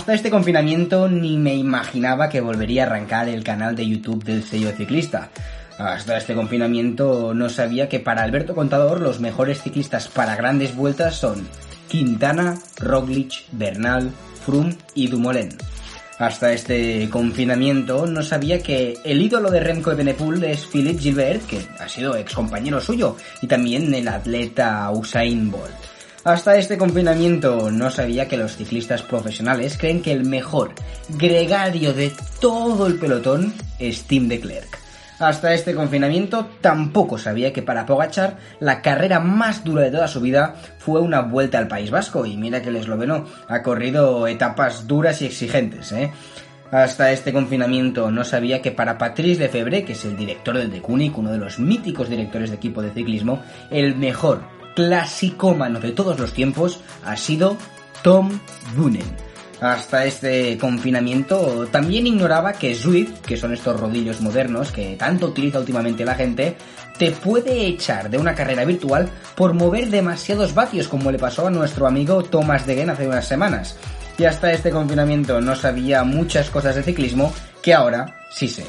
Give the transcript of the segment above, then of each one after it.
Hasta este confinamiento ni me imaginaba que volvería a arrancar el canal de YouTube del sello ciclista. Hasta este confinamiento no sabía que para Alberto Contador los mejores ciclistas para grandes vueltas son Quintana, Roglic, Bernal, Froome y Dumoulin. Hasta este confinamiento no sabía que el ídolo de Remco Evenepoel es Philippe Gilbert, que ha sido ex compañero suyo, y también el atleta Usain Bolt. Hasta este confinamiento no sabía que los ciclistas profesionales creen que el mejor gregario de todo el pelotón es Tim de Klerk. Hasta este confinamiento tampoco sabía que para Pogachar la carrera más dura de toda su vida fue una vuelta al País Vasco y mira que el esloveno ha corrido etapas duras y exigentes, ¿eh? Hasta este confinamiento no sabía que para Patrice Lefebvre, que es el director del Decunic, uno de los míticos directores de equipo de ciclismo, el mejor clasicómano de todos los tiempos ha sido Tom Boonen hasta este confinamiento, también ignoraba que Zwift, que son estos rodillos modernos que tanto utiliza últimamente la gente, te puede echar de una carrera virtual por mover demasiados vatios, como le pasó a nuestro amigo Thomas Degen hace unas semanas. Y hasta este confinamiento no sabía muchas cosas de ciclismo que ahora sí sé.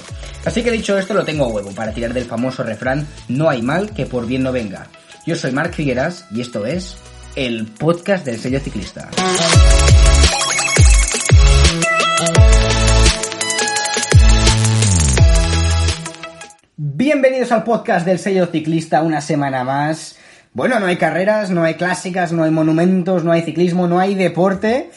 Así que dicho esto, lo tengo a huevo para tirar del famoso refrán No hay mal que por bien no venga. Yo soy Marc Figueras y esto es el podcast del sello ciclista. Bienvenidos al podcast del sello ciclista una semana más. Bueno, no hay carreras, no hay clásicas, no hay monumentos, no hay ciclismo, no hay deporte.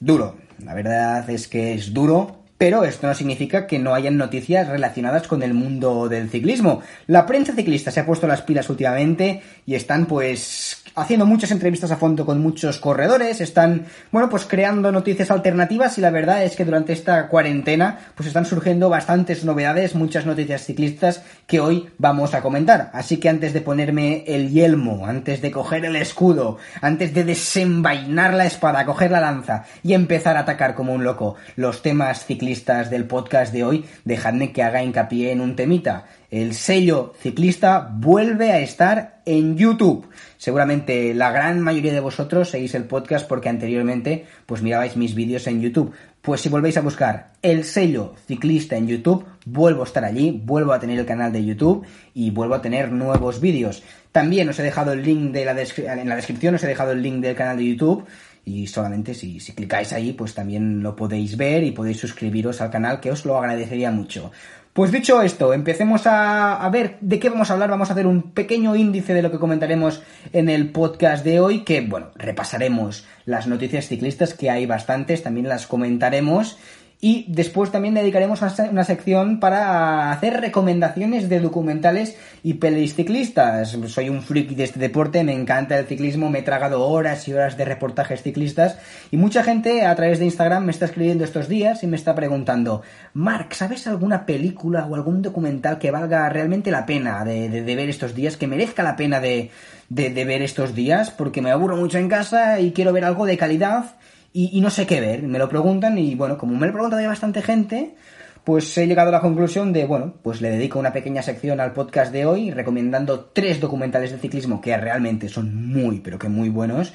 Duro. La verdad es que es duro, pero esto no significa que no hayan noticias relacionadas con el mundo del ciclismo. La prensa ciclista se ha puesto las pilas últimamente y están pues haciendo muchas entrevistas a fondo con muchos corredores, están, bueno, pues creando noticias alternativas y la verdad es que durante esta cuarentena pues están surgiendo bastantes novedades, muchas noticias ciclistas que hoy vamos a comentar. Así que antes de ponerme el yelmo, antes de coger el escudo, antes de desenvainar la espada, coger la lanza y empezar a atacar como un loco los temas ciclistas del podcast de hoy, dejadme que haga hincapié en un temita el sello ciclista vuelve a estar en YouTube. Seguramente la gran mayoría de vosotros seguís el podcast porque anteriormente pues mirabais mis vídeos en YouTube. Pues si volvéis a buscar el sello ciclista en YouTube, vuelvo a estar allí, vuelvo a tener el canal de YouTube y vuelvo a tener nuevos vídeos. También os he dejado el link de la en la descripción, os he dejado el link del canal de YouTube y solamente si, si clicáis ahí pues también lo podéis ver y podéis suscribiros al canal que os lo agradecería mucho. Pues dicho esto, empecemos a, ver de qué vamos a hablar. Vamos a hacer un pequeño índice de lo que comentaremos en el podcast de hoy, que bueno, repasaremos las noticias ciclistas, que hay bastantes, también las comentaremos y después también dedicaremos una sección para hacer recomendaciones de documentales y pelis ciclistas. Soy un friki de este deporte, me encanta el ciclismo, me he tragado horas y horas de reportajes ciclistas y mucha gente a través de Instagram me está escribiendo estos días y me está preguntando, Mark, ¿sabes alguna película o algún documental que valga realmente la pena de, ver estos días, que merezca la pena de, de ver estos días? Porque me aburro mucho en casa y quiero ver algo de calidad y, no sé qué ver. Me lo preguntan y bueno, como me lo pregunta ya bastante gente, pues he llegado a la conclusión de, bueno, pues le dedico una pequeña sección al podcast de hoy recomendando tres documentales de ciclismo que realmente son muy, pero que muy buenos.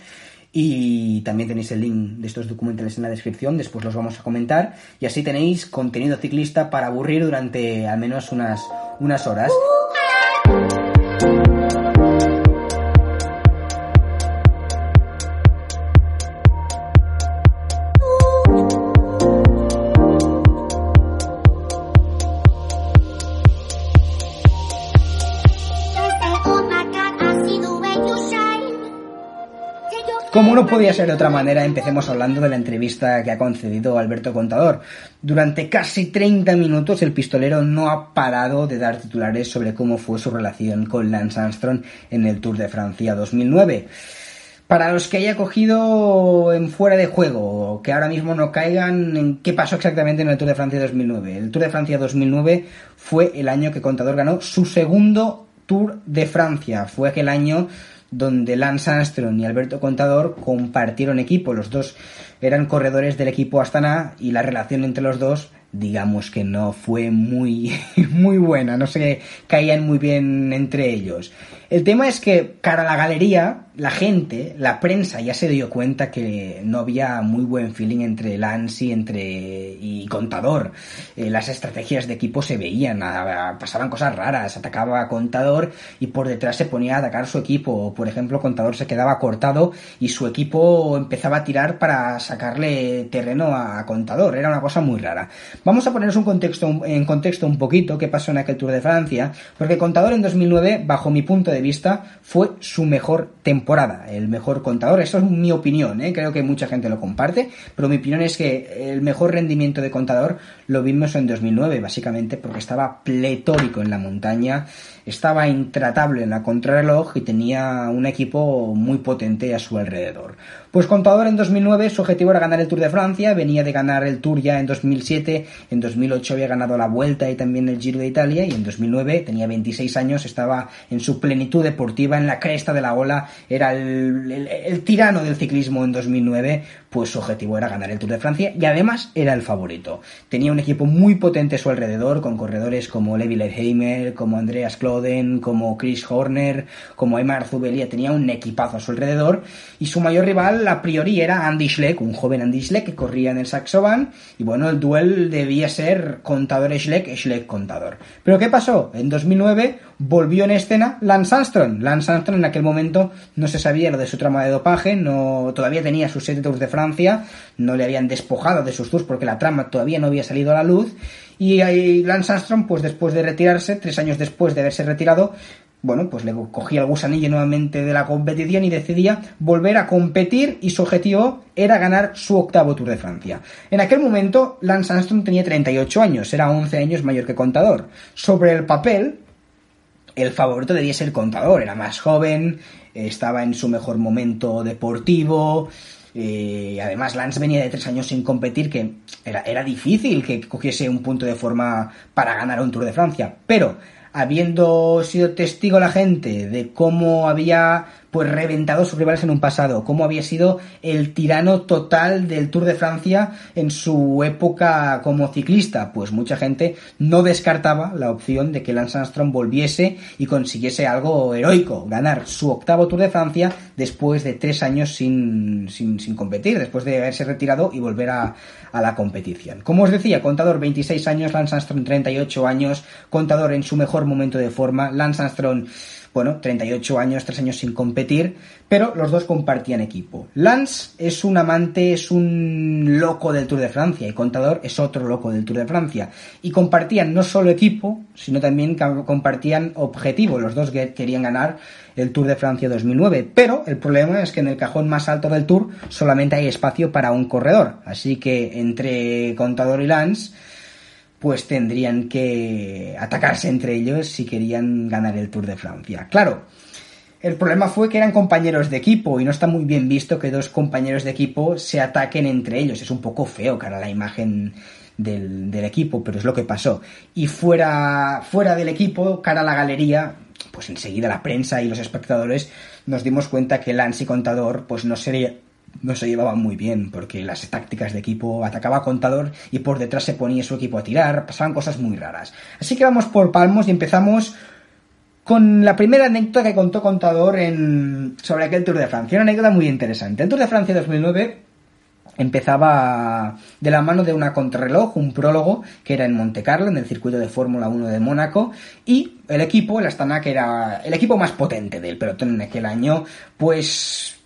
Y también tenéis el link de estos documentales en la descripción, después los vamos a comentar. Y así tenéis contenido ciclista para aburrir durante al menos unas, unas horas. Como no podía ser de otra manera, empecemos hablando de la entrevista que ha concedido Alberto Contador. Durante casi 30 minutos el pistolero no ha parado de dar titulares sobre cómo fue su relación con Lance Armstrong en el Tour de Francia 2009. Para los que haya cogido en fuera de juego, que ahora mismo no caigan en qué pasó exactamente en el Tour de Francia 2009. El Tour de Francia 2009 fue el año que Contador ganó su segundo Tour de Francia. Fue aquel año donde Lance Armstrong y Alberto Contador compartieron equipo. Los dos eran corredores del equipo Astana y la relación entre los dos, digamos que no fue muy, muy buena, no se caían muy bien entre ellos. El tema es que, cara a la galería, la gente, la prensa ya se dio cuenta que no había muy buen feeling entre Lance y entre y Contador. Eh, las estrategias de equipo se veían, pasaban cosas raras, atacaba a Contador y por detrás se ponía a atacar su equipo. Por ejemplo, Contador se quedaba cortado y su equipo empezaba a tirar para sacarle terreno a Contador. Era una cosa muy rara. Vamos a ponernos un contexto, en contexto un poquito qué pasó en aquel Tour de Francia, porque Contador en 2009, bajo mi punto de vista, fue su mejor temporada el mejor contador. Eso es mi opinión, ¿eh? creo que mucha gente lo comparte, pero mi opinión es que el mejor rendimiento de contador lo vimos en 2009, básicamente porque estaba pletórico en la montaña, estaba intratable en la contrarreloj y tenía un equipo muy potente a su alrededor. Pues Contador en 2009 su objetivo era ganar el Tour de Francia, venía de ganar el Tour ya en 2007, en 2008 había ganado la Vuelta y también el Giro de Italia y en 2009 tenía 26 años, estaba en su plenitud deportiva, en la cresta de la ola, era el, tirano del ciclismo en 2009, pues su objetivo era ganar el Tour de Francia y además era el favorito. Tenía un equipo muy potente a su alrededor con corredores como Levi Leipheimer, como Andreas Como Chris Horner, como Emma Zubelia, tenía un equipazo a su alrededor y su mayor rival a priori era Andy Schleck, un joven Andy Schleck que corría en el Saxoban y bueno, el duel debía ser contador Schleck, Schleck contador. Pero ¿qué pasó? En 2009 volvió en escena Lance Armstrong. Lance Armstrong en aquel momento no se sabía lo de su trama de dopaje, no todavía tenía sus siete tours de Francia, no le habían despojado de sus tours porque la trama todavía no había salido a la luz y Lance Armstrong, pues después de retirarse, tres años después de haberse retirado, bueno, pues le cogía el gusanillo nuevamente de la competición y decidía volver a competir y su objetivo era ganar su octavo Tour de Francia. En aquel momento, Lance Armstrong tenía 38 años, era 11 años mayor que Contador. Sobre el papel, el favorito debía ser Contador, era más joven, estaba en su mejor momento deportivo, eh, además, Lance venía de tres años sin competir, que era, era, difícil que cogiese un punto de forma para ganar un Tour de Francia. Pero habiendo sido testigo la gente de cómo había pues reventado sus rivales en un pasado, cómo había sido el tirano total del Tour de Francia en su época como ciclista, pues mucha gente no descartaba la opción de que Lance Armstrong volviese y consiguiese algo heroico, ganar su octavo Tour de Francia después de tres años sin, sin, sin competir, después de haberse retirado y volver a, a la competición. Como os decía, contador 26 años, Lance Armstrong 38 años, contador en su mejor momento de forma, Lance Armstrong bueno, 38 años, 3 años sin competir, pero los dos compartían equipo. Lance es un amante, es un loco del Tour de Francia y Contador es otro loco del Tour de Francia. Y compartían no solo equipo, sino también compartían objetivo. Los dos querían ganar el Tour de Francia 2009. Pero el problema es que en el cajón más alto del Tour solamente hay espacio para un corredor. Así que entre Contador y Lance pues tendrían que atacarse entre ellos si querían ganar el Tour de Francia. Claro, el problema fue que eran compañeros de equipo y no está muy bien visto que dos compañeros de equipo se ataquen entre ellos. Es un poco feo cara la imagen del, equipo, pero es lo que pasó. Y fuera, fuera del equipo, cara a la galería, pues enseguida la prensa y los espectadores nos dimos cuenta que Lance y Contador pues no sería no se llevaban muy bien, porque las tácticas de equipo atacaba a Contador y por detrás se ponía su equipo a tirar, pasaban cosas muy raras. Así que vamos por palmos y empezamos con la primera anécdota que contó Contador en, sobre aquel Tour de Francia. Una anécdota muy interesante. El Tour de Francia 2009 empezaba de la mano de una contrarreloj, un prólogo, que era en Monte Carlo, en el circuito de Fórmula 1 de Mónaco, y el equipo, el Astana, que era el equipo más potente del pelotón en aquel año, pues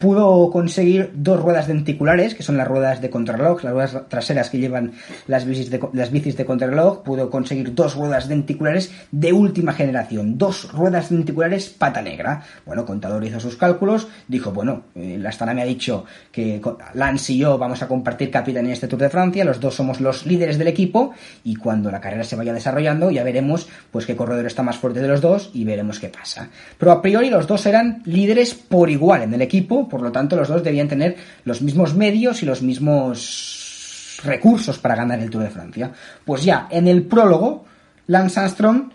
pudo conseguir dos ruedas denticulares, que son las ruedas de contrarreloj, las ruedas traseras que llevan las bicis de, las bicis de contrarreloj, pudo conseguir dos ruedas denticulares de última generación, dos ruedas denticulares pata negra. Bueno, Contador hizo sus cálculos, dijo, bueno, eh, la Astana me ha dicho que Lance y yo vamos a compartir capitán en este Tour de Francia, los dos somos los líderes del equipo y cuando la carrera se vaya desarrollando ya veremos pues qué corredor está más fuerte de los dos y veremos qué pasa. Pero a priori los dos eran líderes por igual en el equipo, por lo tanto los dos debían tener los mismos medios y los mismos recursos para ganar el Tour de Francia. Pues ya, en el prólogo, Lance Armstrong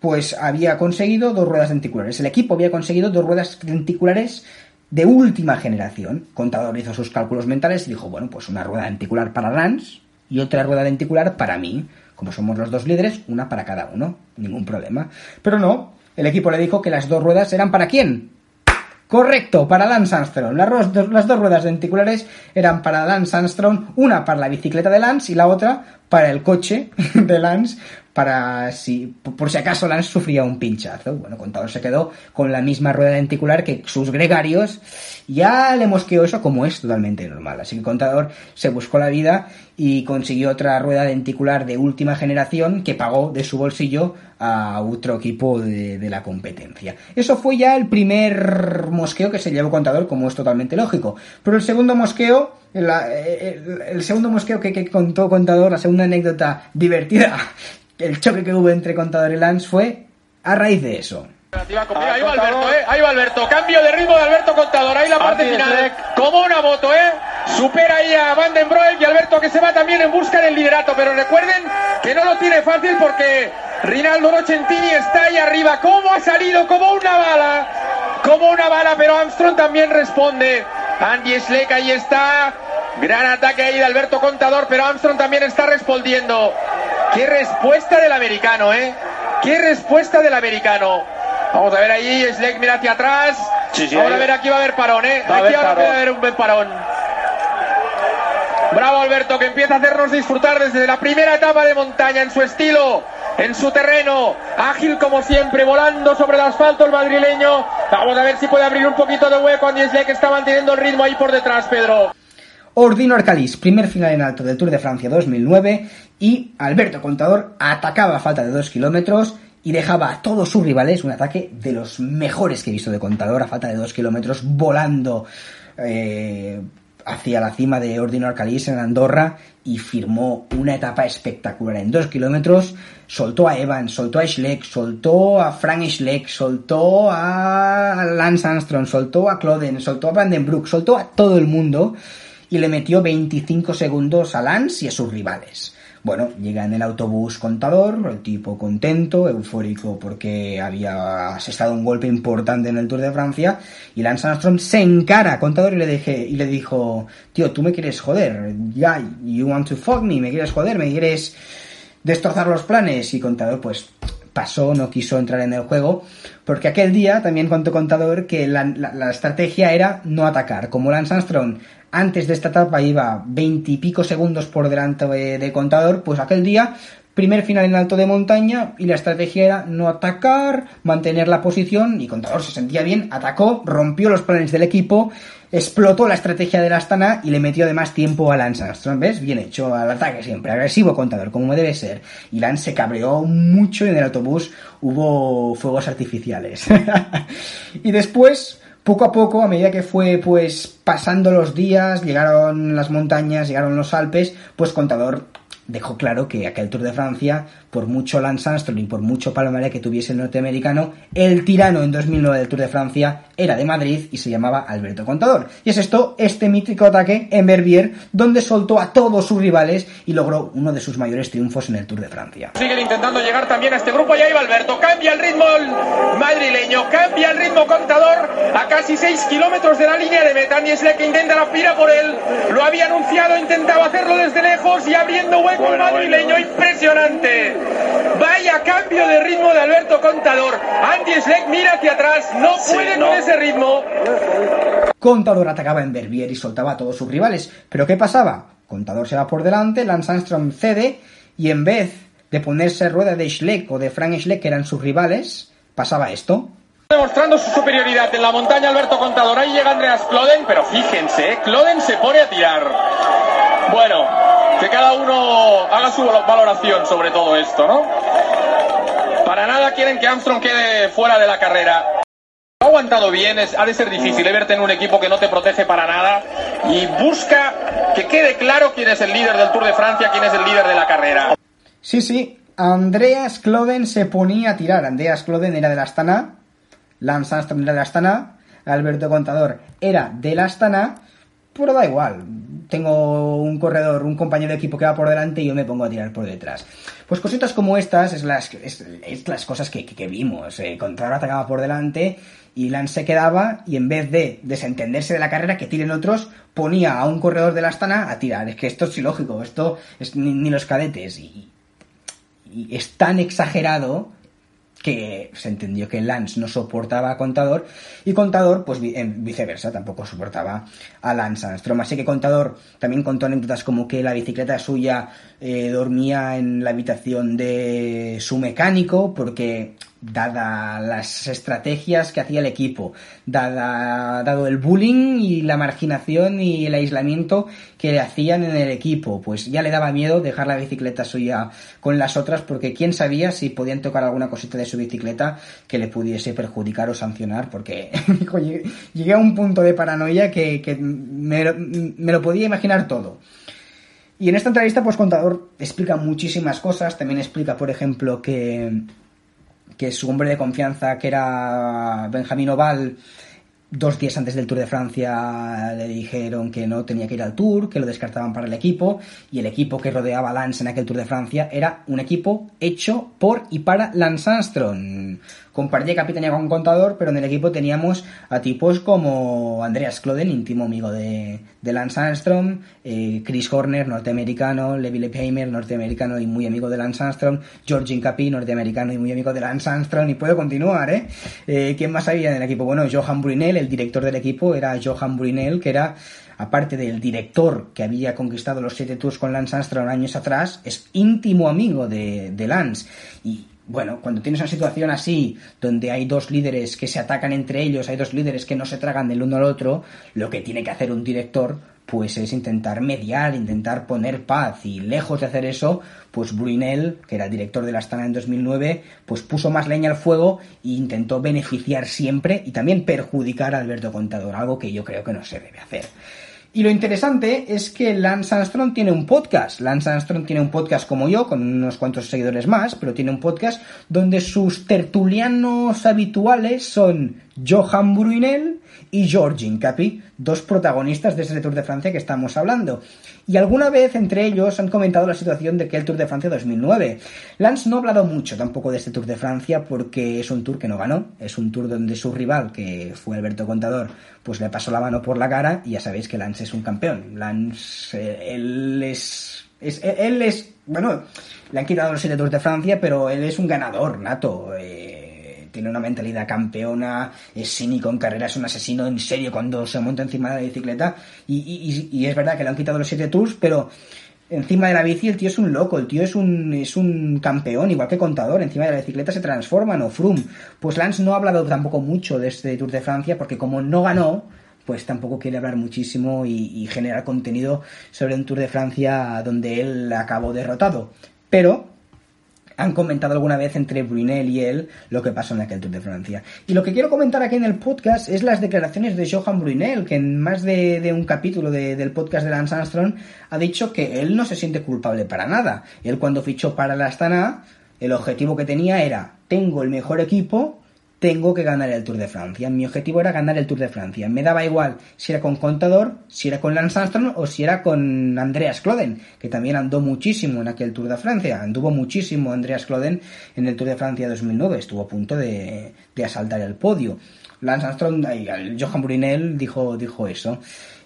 pues había conseguido dos ruedas denticulares. El equipo había conseguido dos ruedas denticulares de última generación. Contador hizo sus cálculos mentales y dijo, bueno, pues una rueda denticular para Lance y otra rueda denticular para mí. Como somos los dos líderes, una para cada uno, ningún problema. Pero no, el equipo le dijo que las dos ruedas eran para quién. Correcto, para Lance Armstrong. Las, dos ruedas denticulares eran para Lance Armstrong, una para la bicicleta de Lance y la otra para el coche de Lance, para si, por si acaso Lance sufría un pinchazo. Bueno, Contador se quedó con la misma rueda denticular que sus gregarios. Ya le mosqueó eso como es totalmente normal. Así que Contador se buscó la vida y consiguió otra rueda denticular de última generación que pagó de su bolsillo a otro equipo de, la competencia. Eso fue ya el primer mosqueo que se llevó Contador, como es totalmente lógico. Pero el segundo mosqueo, el, segundo mosqueo que, que contó Contador, la segunda anécdota divertida el choque que hubo entre Contador y Lance fue a raíz de eso. Ahí va Alberto, ¿eh? Ahí va Alberto. Cambio de ritmo de Alberto Contador. Ahí la parte final. Como una moto, ¿eh? Supera ahí a Van den Broek y Alberto que se va también en busca del liderato. Pero recuerden que no lo tiene fácil porque Rinaldo Nocentini está ahí arriba. ¿Cómo ha salido? Como una bala. Como una bala, pero Armstrong también responde. Andy Schleck ahí está. Gran ataque ahí de Alberto Contador, pero Armstrong también está respondiendo. Qué respuesta del americano, ¿eh? Qué respuesta del americano. Vamos a ver ahí, Schleck mira hacia atrás. Vamos a ver, aquí va a haber parón, ¿eh? aquí va a haber un buen parón. Bravo Alberto, que empieza a hacernos disfrutar desde la primera etapa de montaña en su estilo, en su terreno, ágil como siempre, volando sobre el asfalto el madrileño. Vamos a ver si puede abrir un poquito de hueco. Andy Schleck está manteniendo el ritmo ahí por detrás, Pedro. Ordino Arcalis, primer final en alto del Tour de Francia 2009 y Alberto Contador atacaba a falta de 2 kilómetros y dejaba a todos sus rivales un ataque de los mejores que he visto de Contador a falta de 2 kilómetros volando eh, hacia la cima de Ordino Arcalis en Andorra y firmó una etapa espectacular en 2 kilómetros. Soltó a Evans, soltó a Schleck, soltó a Frank Schleck, soltó a Lance Armstrong, soltó a Cloden, soltó a Vandenbroek, soltó a todo el mundo y le metió 25 segundos a Lance y a sus rivales. Bueno, llega en el autobús contador, el tipo contento, eufórico porque había asestado un golpe importante en el Tour de Francia y Lance Armstrong se encara a contador y le, dije, y le dijo, tío, tú me quieres joder, ya, you want to fuck me, me quieres joder, me quieres destrozar los planes y contador pues pasó, no quiso entrar en el juego, porque aquel día también contó contador que la, la estrategia era no atacar. Como Lance Armstrong antes de esta etapa iba veintipico segundos por delante de, contador, pues aquel día primer final en alto de montaña y la estrategia era no atacar, mantener la posición y Contador se sentía bien, atacó, rompió los planes del equipo, explotó la estrategia de la Astana y le metió además tiempo a Lance Armstrong, ¿ves? Bien hecho al ataque siempre, agresivo Contador, como debe ser. Y Lance se cabreó mucho y en el autobús hubo fuegos artificiales. y después poco a poco, a medida que fue pues pasando los días, llegaron las montañas, llegaron los Alpes, pues Contador dejó claro que aquel Tour de Francia, por mucho Lance Armstrong y por mucho palmarés que tuviese el norteamericano, el tirano en 2009 del Tour de Francia era de Madrid y se llamaba Alberto Contador. Y es esto, este mítico ataque en Verbier, donde soltó a todos sus rivales y logró uno de sus mayores triunfos en el Tour de Francia. Siguen intentando llegar también a este grupo, ya iba Alberto, cambia el ritmo madrileño, cambia el ritmo Contador a casi 6 kilómetros de la línea de meta, es que intenta la pira por él, lo había anunciado, intentaba hacerlo desde lejos y abriendo hueco el madrileño, impresionante. Vaya cambio de ritmo de Alberto Contador. Andy Schleck mira hacia atrás, no puede con ese ritmo. Contador atacaba en Verbier y soltaba a todos sus rivales. ¿Pero qué pasaba? Contador se va por delante, Lance Armstrong cede y en vez de ponerse rueda de Schleck o de Frank Schleck, que eran sus rivales, pasaba esto. Demostrando su superioridad en la montaña Alberto Contador. Ahí llega Andreas Cloden, pero fíjense, ¿eh? Cloden se pone a tirar. Bueno, que cada uno haga su valoración sobre todo esto, ¿no? Para nada quieren que Armstrong quede fuera de la carrera. Ha aguantado bien, es, ha de ser difícil verte en un equipo que no te protege para nada y busca que quede claro quién es el líder del Tour de Francia, quién es el líder de la carrera. Sí, sí, Andreas Cloden se ponía a tirar. Andreas Cloden era de la Astana, Lance Armstrong era de la Astana, Alberto Contador era de la Astana, pero da igual tengo un corredor, un compañero de equipo que va por delante y yo me pongo a tirar por detrás. Pues cositas como estas es las, es, las cosas que, vimos. Eh, atacaba por delante y Lance se quedaba y en vez de desentenderse de la carrera que tiren otros, ponía a un corredor de la Astana a tirar. Es que esto es ilógico, esto es ni, los cadetes. Y es tan exagerado que se entendió que Lance no soportaba a Contador y Contador, pues viceversa, tampoco soportaba a Lance Armstrong. Así que Contador también contó anécdotas como que la bicicleta suya eh, dormía en la habitación de su mecánico porque dada las estrategias que hacía el equipo, dada, dado el bullying y la marginación y el aislamiento que le hacían en el equipo, pues ya le daba miedo dejar la bicicleta suya con las otras porque quién sabía si podían tocar alguna cosita de su bicicleta que le pudiese perjudicar o sancionar, porque llegué a un punto de paranoia que, me, me lo podía imaginar todo. Y en esta entrevista, pues Contador explica muchísimas cosas. También explica, por ejemplo, que que su hombre de confianza, que era Benjamín Oval, dos días antes del Tour de Francia le dijeron que no tenía que ir al Tour, que lo descartaban para el equipo, y el equipo que rodeaba a Lance en aquel Tour de Francia era un equipo hecho por y para Lance Armstrong compartía capitanía con contador, pero en el equipo teníamos a tipos como Andreas Kloden, íntimo amigo de, Lance Armstrong, eh, Chris Horner, norteamericano, Levi Leipheimer, norteamericano y muy amigo de Lance Armstrong, George Incapi, norteamericano y muy amigo de Lance Armstrong, y puedo continuar, ¿eh? eh quién más había en el equipo? Bueno, Johan Brunel, el director del equipo, era Johan Brunel, que era aparte del director que había conquistado los siete tours con Lance Armstrong años atrás, es íntimo amigo de, de Lance. Y bueno, cuando tienes una situación así, donde hay dos líderes que se atacan entre ellos, hay dos líderes que no se tragan del uno al otro, lo que tiene que hacer un director, pues es intentar mediar, intentar poner paz. Y lejos de hacer eso, pues Brunel, que era director de la Astana en 2009, pues puso más leña al fuego e intentó beneficiar siempre y también perjudicar a Alberto Contador, algo que yo creo que no se debe hacer. Y lo interesante es que Lance Armstrong tiene un podcast. Lance Armstrong tiene un podcast como yo, con unos cuantos seguidores más, pero tiene un podcast donde sus tertulianos habituales son Johan Brunel y George Incapi, dos protagonistas de ese Tour de Francia que estamos hablando. Y alguna vez entre ellos han comentado la situación de que el Tour de Francia 2009. Lance no ha hablado mucho tampoco de este Tour de Francia porque es un Tour que no ganó, es un Tour donde su rival, que fue Alberto Contador, pues le pasó la mano por la cara y ya sabéis que Lance es un campeón. Lance, eh, él es, él es, bueno, le han quitado los siete Tours de Francia, pero él es un ganador nato. Eh, tiene una mentalidad campeona, es cínico en carrera, es un asesino en serio cuando se monta encima de la bicicleta. Y, es verdad que le han quitado los siete tours, pero encima de la bici el tío es un loco, el tío es un, es un campeón, igual que contador, encima de la bicicleta se transforman o Froome. Pues Lance no ha hablado tampoco mucho de este Tour de Francia porque como no ganó, pues tampoco quiere hablar muchísimo y, y generar contenido sobre un Tour de Francia donde él acabó derrotado. Pero han comentado alguna vez entre Brunel y él lo que pasó en aquel Tour de Francia. Y lo que quiero comentar aquí en el podcast es las declaraciones de Johan Brunel, que en más de, un capítulo del podcast de Lance Armstrong ha dicho que él no se siente culpable para nada. Él cuando fichó para la Astana, el objetivo que tenía era, tengo el mejor equipo, tengo que ganar el Tour de Francia. Mi objetivo era ganar el Tour de Francia. Me daba igual si era con Contador, si era con Lance Armstrong o si era con Andreas Kloden, que también andó muchísimo en aquel Tour de Francia. Anduvo muchísimo Andreas Kloden en el Tour de Francia 2009. Estuvo a punto de, de asaltar el podio. Lance Armstrong, Johan Brunel dijo, dijo eso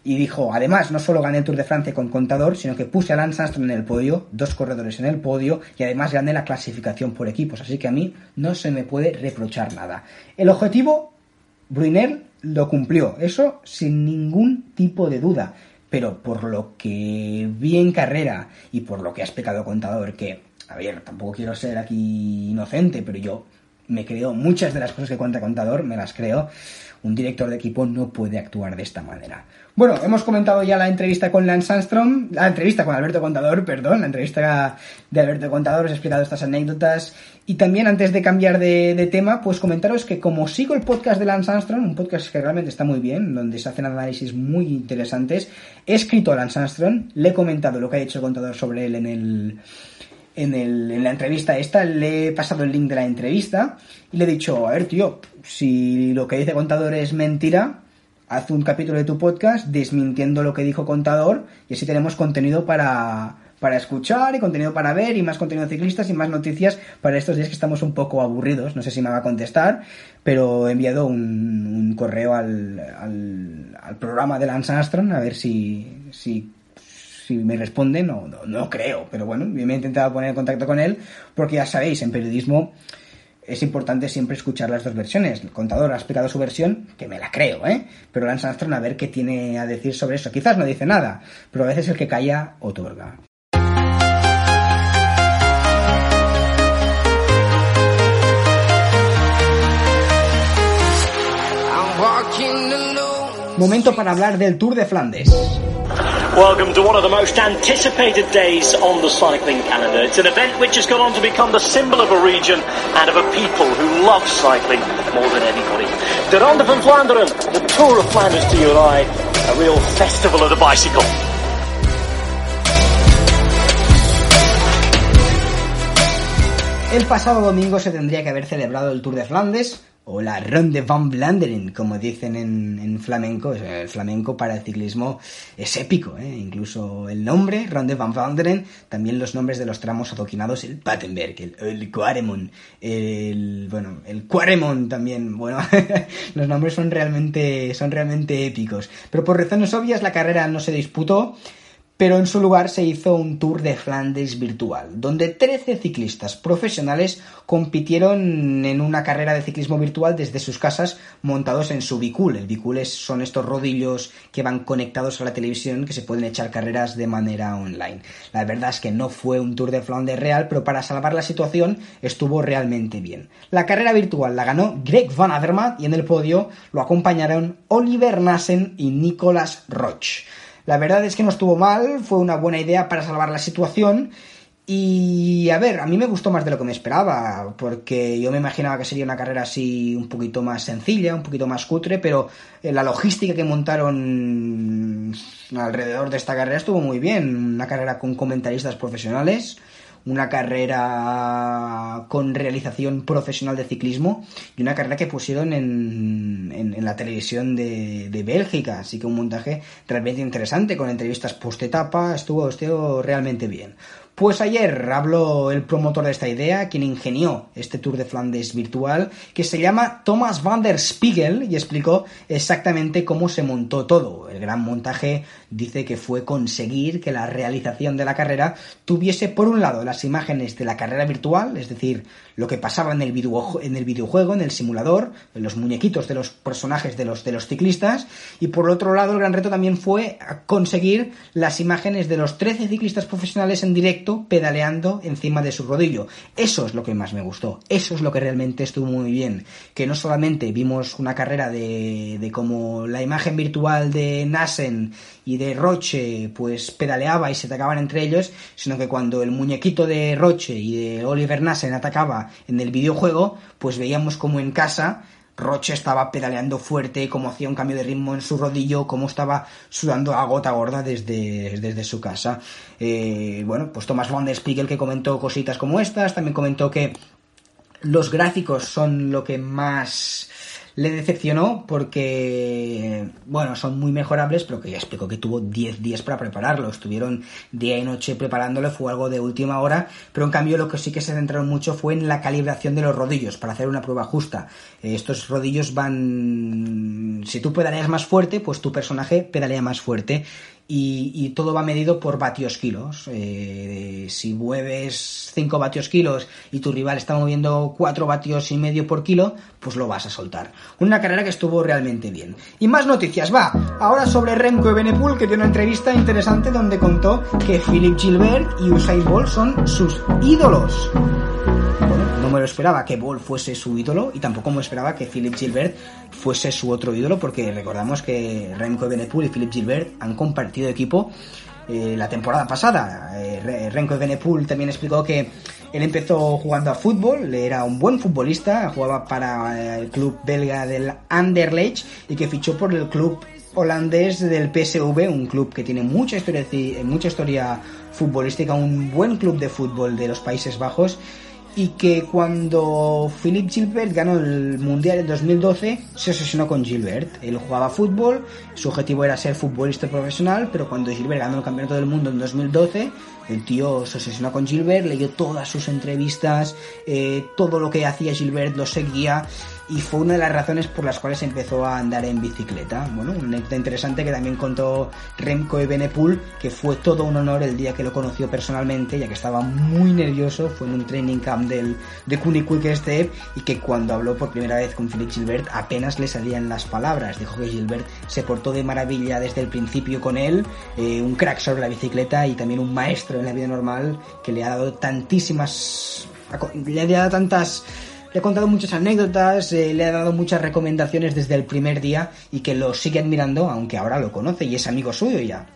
y dijo, además, no solo gané el Tour de Francia con contador, sino que puse a Lance Armstrong en el podio, dos corredores en el podio, y además gané la clasificación por equipos, así que a mí no se me puede reprochar nada. El objetivo, Brunel lo cumplió, eso sin ningún tipo de duda, pero por lo que vi en carrera y por lo que ha explicado contador, que, a ver, tampoco quiero ser aquí inocente, pero yo me creo muchas de las cosas que cuenta contador, me las creo, un director de equipo no puede actuar de esta manera. Bueno, hemos comentado ya la entrevista con Lance Armstrong, la entrevista con Alberto Contador, perdón, la entrevista de Alberto Contador, os he explicado estas anécdotas. Y también, antes de cambiar de, tema, pues comentaros que como sigo el podcast de Lance Armstrong, un podcast que realmente está muy bien, donde se hacen análisis muy interesantes, he escrito a Lance Armstrong, le he comentado lo que ha dicho el contador sobre él en el en, el, en la entrevista esta, le he pasado el link de la entrevista y le he dicho, a ver, tío, si lo que dice Contador es mentira, haz un capítulo de tu podcast desmintiendo lo que dijo Contador y así tenemos contenido para, para escuchar y contenido para ver y más contenido de ciclistas y más noticias para estos días que estamos un poco aburridos. No sé si me va a contestar, pero he enviado un, correo al, al, programa de Lance Armstrong a ver si, si si me responde, no, no, no creo, pero bueno, me he intentado poner en contacto con él, porque ya sabéis, en periodismo es importante siempre escuchar las dos versiones. El contador ha explicado su versión, que me la creo, ¿eh? Pero Lance Armstrong a ver qué tiene a decir sobre eso. Quizás no dice nada, pero a veces el que calla otorga. Momento para hablar del Tour de Flandes. Welcome to one of the most anticipated days on the cycling calendar. It's an event which has gone on to become the symbol of a region and of a people who love cycling more than anybody. The Ronde van Vlaanderen, the Tour of Flanders to your eye, a real festival of the bicycle. El pasado domingo se tendría que haber celebrado el Tour de Flandes, o la Ronde van Vlaanderen, como dicen en, flamenco. El flamenco para el ciclismo es épico, ¿eh? incluso el nombre, Ronde van Vlaanderen, también los nombres de los tramos adoquinados, el Patenberg, el, el el, bueno, el Quaremont también, bueno, los nombres son realmente, son realmente épicos. Pero por razones obvias la carrera no se disputó, pero en su lugar se hizo un Tour de Flandes virtual, donde 13 ciclistas profesionales compitieron en una carrera de ciclismo virtual desde sus casas montados en su bicul. El bicul son estos rodillos que van conectados a la televisión que se pueden echar carreras de manera online. La verdad es que no fue un Tour de Flandes real, pero para salvar la situación estuvo realmente bien. La carrera virtual la ganó Greg Van Avermaet y en el podio lo acompañaron Oliver Nassen y Nicolas Roche. La verdad es que no estuvo mal, fue una buena idea para salvar la situación. Y a ver, a mí me gustó más de lo que me esperaba, porque yo me imaginaba que sería una carrera así un poquito más sencilla, un poquito más cutre, pero eh, la logística que montaron alrededor de esta carrera estuvo muy bien. Una carrera con comentaristas profesionales, una carrera con realización profesional de ciclismo y una carrera que pusieron en, en, la televisión de, de, Bélgica. Así que un montaje realmente interesante con entrevistas post-etapa. Estuvo, estuvo realmente bien. Pues ayer habló el promotor de esta idea, quien ingenió este Tour de Flandes virtual, que se llama Thomas van der Spiegel y explicó exactamente cómo se montó todo. El gran montaje dice que fue conseguir que la realización de la carrera tuviese por un lado las imágenes de la carrera virtual, es decir, lo que pasaba en el, en el videojuego, en el simulador, en los muñequitos de los personajes de los, de los ciclistas, y por otro lado el gran reto también fue conseguir las imágenes de los 13 ciclistas profesionales en directo pedaleando encima de su rodillo. Eso es lo que más me gustó. Eso es lo que realmente estuvo muy bien. Que no solamente vimos una carrera de, de como la imagen virtual de Nassen y de Roche pues pedaleaba y se atacaban entre ellos, sino que cuando el muñequito de Roche y de Oliver Nassen atacaba en el videojuego, pues veíamos como en casa Roche estaba pedaleando fuerte, cómo hacía un cambio de ritmo en su rodillo, cómo estaba sudando a gota gorda desde, desde su casa. Eh, bueno, pues Thomas von der Spiegel que comentó cositas como estas, también comentó que los gráficos son lo que más le decepcionó porque, bueno, son muy mejorables, pero que ya explico que tuvo 10 días para prepararlo. Estuvieron día y noche preparándolo, fue algo de última hora, pero en cambio lo que sí que se centraron mucho fue en la calibración de los rodillos para hacer una prueba justa. Eh, estos rodillos van... Si tú pedaleas más fuerte, pues tu personaje pedalea más fuerte y, todo va medido por vatios kilos. Eh, si mueves 5 vatios kilos y tu rival está moviendo 4 vatios y medio por kilo, pues lo vas a soltar. Una carrera que estuvo realmente bien. Y más noticias, va. Ahora sobre Remco Evenepoel, que dio una entrevista interesante donde contó que Philip Gilbert y Usain Bolt son sus ídolos no me lo esperaba que Ball fuese su ídolo y tampoco me esperaba que Philip Gilbert fuese su otro ídolo porque recordamos que Remco Evenepoel y Philip Gilbert han compartido equipo eh, la temporada pasada. Eh, Remco Evenepoel también explicó que él empezó jugando a fútbol, era un buen futbolista, jugaba para el club belga del Anderlecht y que fichó por el club holandés del PSV, un club que tiene mucha historia, mucha historia futbolística, un buen club de fútbol de los Países Bajos y que cuando Philip Gilbert ganó el Mundial en 2012 se obsesionó con Gilbert. Él jugaba fútbol, su objetivo era ser futbolista profesional, pero cuando Gilbert ganó el Campeonato del Mundo en 2012, el tío se obsesionó con Gilbert, leyó todas sus entrevistas, eh, todo lo que hacía Gilbert lo seguía y fue una de las razones por las cuales empezó a andar en bicicleta. Bueno, un anécdota interesante que también contó Remco Evenepoel, que fue todo un honor el día que lo conoció personalmente, ya que estaba muy nervioso, fue en un training camp del, de Quick Step y que cuando habló por primera vez con Felix Gilbert apenas le salían las palabras. Dijo que Gilbert se portó de maravilla desde el principio con él, eh, un crack sobre la bicicleta y también un maestro en la vida normal que le ha dado tantísimas... le ha dado tantas le ha contado muchas anécdotas, eh, le ha dado muchas recomendaciones desde el primer día y que lo sigue admirando, aunque ahora lo conoce y es amigo suyo ya.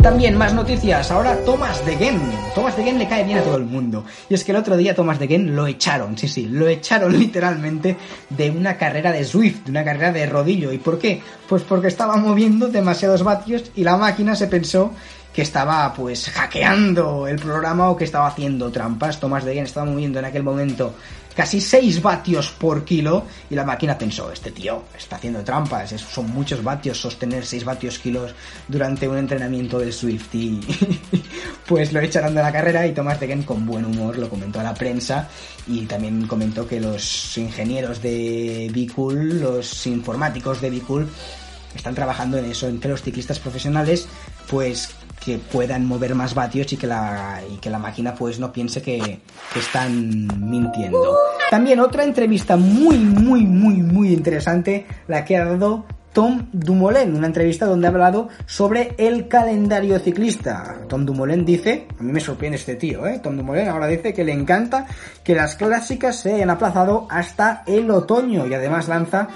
También más noticias. Ahora Thomas de Gen. Thomas de Gen le cae bien a todo el mundo. Y es que el otro día Thomas de Gen lo echaron, sí, sí, lo echaron literalmente de una carrera de Swift, de una carrera de rodillo. ¿Y por qué? Pues porque estaba moviendo demasiados vatios y la máquina se pensó que estaba pues hackeando el programa o que estaba haciendo trampas. Thomas de Gen estaba moviendo en aquel momento casi 6 vatios por kilo y la máquina pensó, este tío está haciendo trampas, son muchos vatios sostener 6 vatios kilos durante un entrenamiento del Swift y pues lo echaron de la carrera y Thomas Degen con buen humor lo comentó a la prensa y también comentó que los ingenieros de Bicool, los informáticos de Bicool están trabajando en eso entre los ciclistas profesionales pues que puedan mover más vatios y que la, y que la máquina pues no piense que, están mintiendo. También otra entrevista muy, muy, muy, muy interesante, la que ha dado Tom Dumoulin, una entrevista donde ha hablado sobre el calendario ciclista. Tom Dumoulin dice, a mí me sorprende este tío, ¿eh? Tom Dumoulin ahora dice que le encanta que las clásicas se hayan aplazado hasta el otoño y además lanza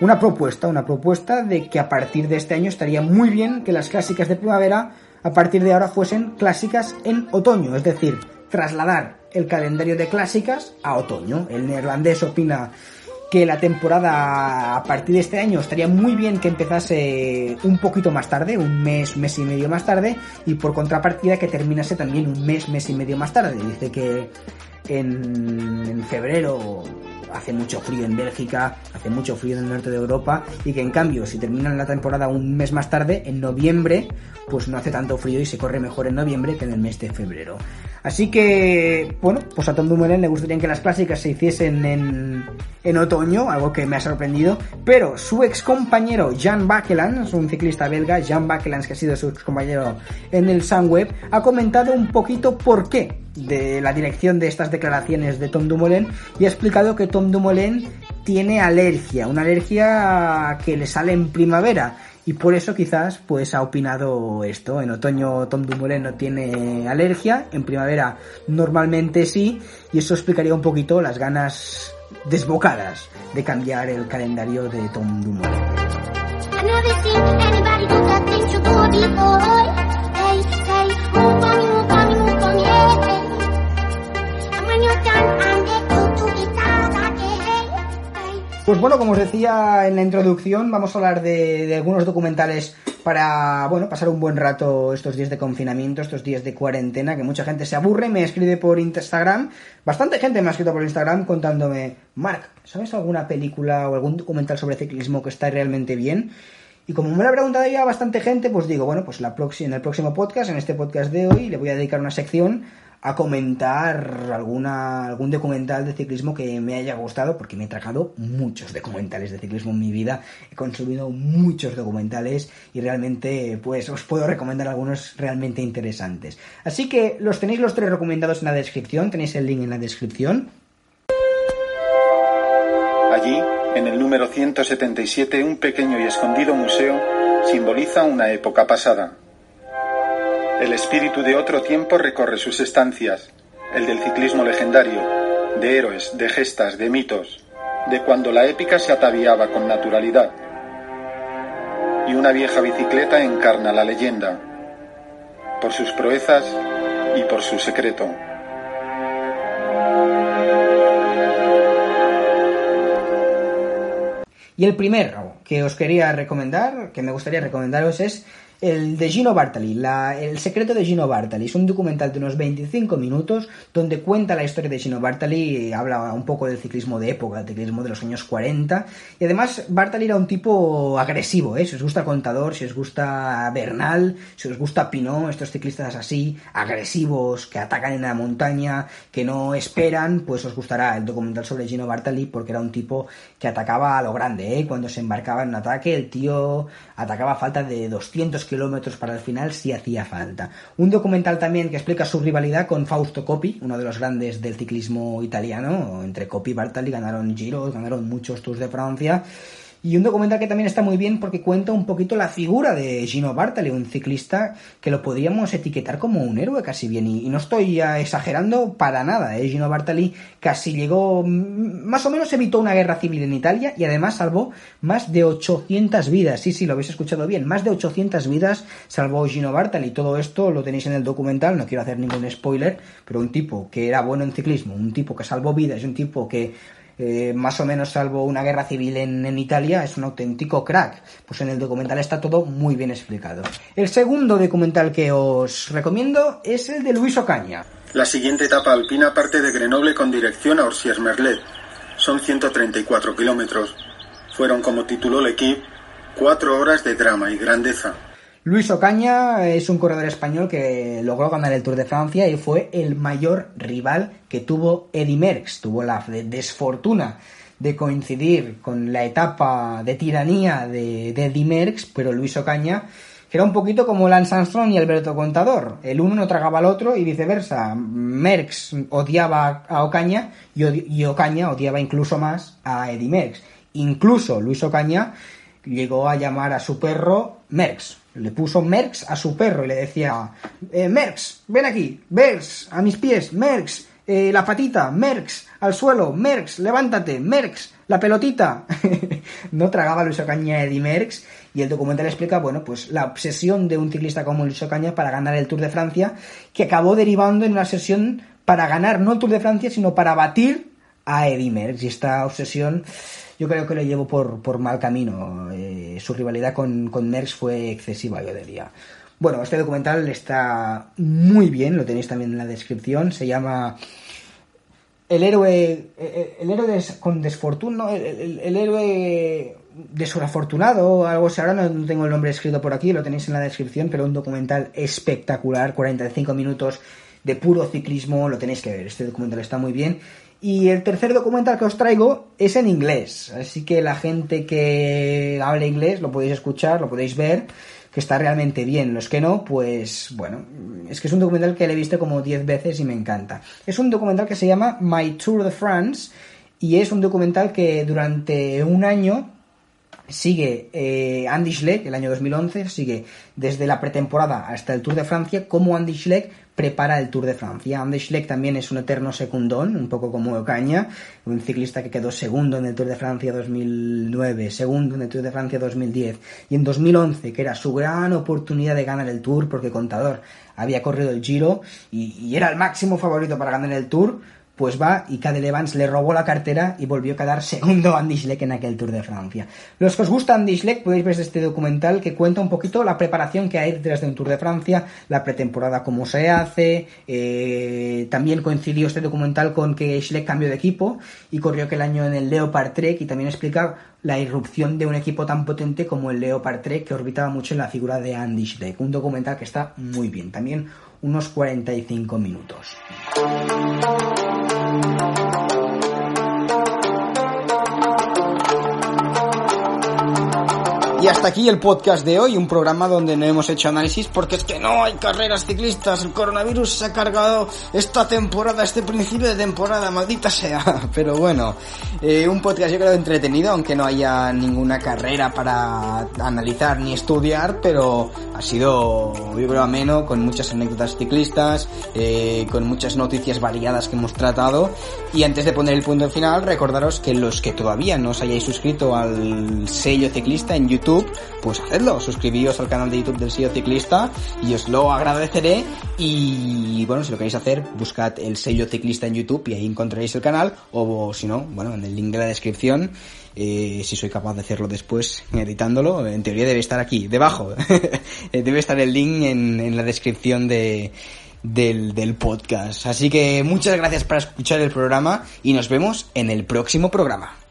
una propuesta, una propuesta de que a partir de este año estaría muy bien que las clásicas de primavera a partir de ahora fuesen clásicas en otoño, es decir, trasladar el calendario de clásicas a otoño. El neerlandés opina que la temporada a partir de este año estaría muy bien que empezase un poquito más tarde, un mes, mes y medio más tarde, y por contrapartida que terminase también un mes, mes y medio más tarde. Dice que en, febrero hace mucho frío en Bélgica, hace mucho frío en el norte de Europa y que en cambio si terminan la temporada un mes más tarde, en noviembre, pues no hace tanto frío y se corre mejor en noviembre que en el mes de febrero. Así que, bueno, pues a Tom Dumoulin le gustaría que las clásicas se hiciesen en, en otoño, algo que me ha sorprendido, pero su ex compañero Jan Bakelands, un ciclista belga, Jan Bakelands, que ha sido su ex compañero en el Sunweb, ha comentado un poquito por qué de la dirección de estas declaraciones de Tom Dumoulin y ha explicado que Tom Dumoulin tiene alergia, una alergia que le sale en primavera y por eso quizás pues ha opinado esto. En otoño Tom Dumoulin no tiene alergia, en primavera normalmente sí y eso explicaría un poquito las ganas desbocadas de cambiar el calendario de Tom Dumoulin. Pues bueno, como os decía en la introducción, vamos a hablar de, algunos documentales para, bueno, pasar un buen rato estos días de confinamiento, estos días de cuarentena, que mucha gente se aburre, me escribe por Instagram, bastante gente me ha escrito por Instagram contándome, Mark, ¿sabes alguna película o algún documental sobre ciclismo que está realmente bien? Y como me lo ha preguntado ya bastante gente, pues digo, bueno, pues la en el próximo podcast, en este podcast de hoy, le voy a dedicar una sección a comentar alguna, algún documental de ciclismo que me haya gustado, porque me he tragado muchos documentales de ciclismo en mi vida, he consumido muchos documentales y realmente pues os puedo recomendar algunos realmente interesantes. Así que los tenéis los tres recomendados en la descripción, tenéis el link en la descripción. Allí, en el número 177, un pequeño y escondido museo simboliza una época pasada el espíritu de otro tiempo recorre sus estancias, el del ciclismo legendario, de héroes, de gestas, de mitos, de cuando la épica se ataviaba con naturalidad. Y una vieja bicicleta encarna la leyenda, por sus proezas y por su secreto. Y el primero que os quería recomendar, que me gustaría recomendaros es el de Gino Bartali, El secreto de Gino Bartali. Es un documental de unos 25 minutos donde cuenta la historia de Gino Bartali, habla un poco del ciclismo de época, del ciclismo de los años 40. Y además, Bartali era un tipo agresivo, ¿eh? Si os gusta Contador, si os gusta Bernal, si os gusta Pinot, estos ciclistas así, agresivos, que atacan en la montaña, que no esperan, pues os gustará el documental sobre Gino Bartali porque era un tipo que atacaba a lo grande, ¿eh? Cuando se embarcaba en un ataque, el tío atacaba a falta de 200 kilómetros kilómetros para el final si hacía falta. Un documental también que explica su rivalidad con Fausto Coppi, uno de los grandes del ciclismo italiano. Entre Coppi y Bartali ganaron Giro, ganaron muchos Tours de Francia. Y un documental que también está muy bien porque cuenta un poquito la figura de Gino Bartali, un ciclista que lo podríamos etiquetar como un héroe casi bien. Y, no estoy exagerando para nada. ¿eh? Gino Bartali casi llegó, mm, más o menos evitó una guerra civil en Italia y además salvó más de 800 vidas. Sí, sí, lo habéis escuchado bien. Más de 800 vidas salvó Gino Bartali. Todo esto lo tenéis en el documental, no quiero hacer ningún spoiler, pero un tipo que era bueno en ciclismo, un tipo que salvó vidas, un tipo que eh, más o menos salvo una guerra civil en, Italia, es un auténtico crack. Pues en el documental está todo muy bien explicado. El segundo documental que os recomiendo es el de Luis Ocaña. La siguiente etapa alpina parte de Grenoble con dirección a Orsières-Merlet. Son 134 kilómetros. Fueron, como tituló el equipo, cuatro horas de drama y grandeza. Luis Ocaña es un corredor español que logró ganar el Tour de Francia y fue el mayor rival que tuvo Eddy Merckx. Tuvo la desfortuna de coincidir con la etapa de tiranía de, de Eddy Merckx, pero Luis Ocaña que era un poquito como Lance Armstrong y Alberto Contador. El uno no tragaba al otro y viceversa. Merckx odiaba a Ocaña y, Ocaña odiaba incluso más a Eddy Merckx. Incluso Luis Ocaña llegó a llamar a su perro Merckx le puso Merx a su perro y le decía, eh, Merx, ven aquí, Merx, a mis pies, Merx, eh, la patita, Merx, al suelo, Merx, levántate, Merx, la pelotita. no tragaba Luis Ocaña Eddie Merx y el documental explica, bueno, pues la obsesión de un ciclista como Luis Ocaña para ganar el Tour de Francia, que acabó derivando en una sesión para ganar no el Tour de Francia, sino para batir a Eddie Merckx. Y esta obsesión yo creo que lo llevo por, por mal camino. Eh, su rivalidad con, con Merckx fue excesiva, yo diría. Bueno, este documental está muy bien, lo tenéis también en la descripción. Se llama El héroe, el, héroe con desfortuno, el, el, héroe desafortunado, algo así. Ahora no tengo el nombre escrito por aquí, lo tenéis en la descripción, pero un documental espectacular, 45 minutos de puro ciclismo, lo tenéis que ver. Este documental está muy bien y el tercer documental que os traigo es en inglés, así que la gente que hable inglés lo podéis escuchar, lo podéis ver, que está realmente bien. Los que no, pues bueno, es que es un documental que le he visto como 10 veces y me encanta. Es un documental que se llama My Tour de France y es un documental que durante un año sigue eh, Andy Schleck, el año 2011, sigue desde la pretemporada hasta el Tour de Francia, como Andy Schleck prepara el Tour de Francia. Andy Schleck también es un eterno secundón, un poco como Ocaña, un ciclista que quedó segundo en el Tour de Francia 2009, segundo en el Tour de Francia 2010 y en 2011, que era su gran oportunidad de ganar el Tour porque Contador había corrido el Giro y era el máximo favorito para ganar el Tour, pues va y Cadel Evans le robó la cartera y volvió a quedar segundo Andy Schleck en aquel Tour de Francia. Los que os gusta Andy Schleck podéis ver este documental que cuenta un poquito la preparación que hay detrás de un Tour de Francia, la pretemporada cómo se hace, eh, también coincidió este documental con que Schleck cambió de equipo y corrió aquel año en el Leopard Trek y también explica la irrupción de un equipo tan potente como el Leopard Trek que orbitaba mucho en la figura de Andy Schleck. Un documental que está muy bien. También unos 45 minutos. Hasta aquí el podcast de hoy, un programa donde no hemos hecho análisis porque es que no hay carreras ciclistas, el coronavirus se ha cargado esta temporada, este principio de temporada, maldita sea. Pero bueno, eh, un podcast yo creo entretenido, aunque no haya ninguna carrera para analizar ni estudiar, pero ha sido, yo creo, ameno, con muchas anécdotas ciclistas, eh, con muchas noticias variadas que hemos tratado. Y antes de poner el punto final, recordaros que los que todavía no os hayáis suscrito al sello ciclista en YouTube, pues hacedlo, suscribíos al canal de YouTube del sello ciclista y os lo agradeceré y bueno, si lo queréis hacer, buscad el sello ciclista en YouTube y ahí encontraréis el canal o si no, bueno, en el link de la descripción eh, si soy capaz de hacerlo después editándolo, en teoría debe estar aquí, debajo. debe estar el link en, en la descripción de, del, del podcast. Así que muchas gracias por escuchar el programa y nos vemos en el próximo programa.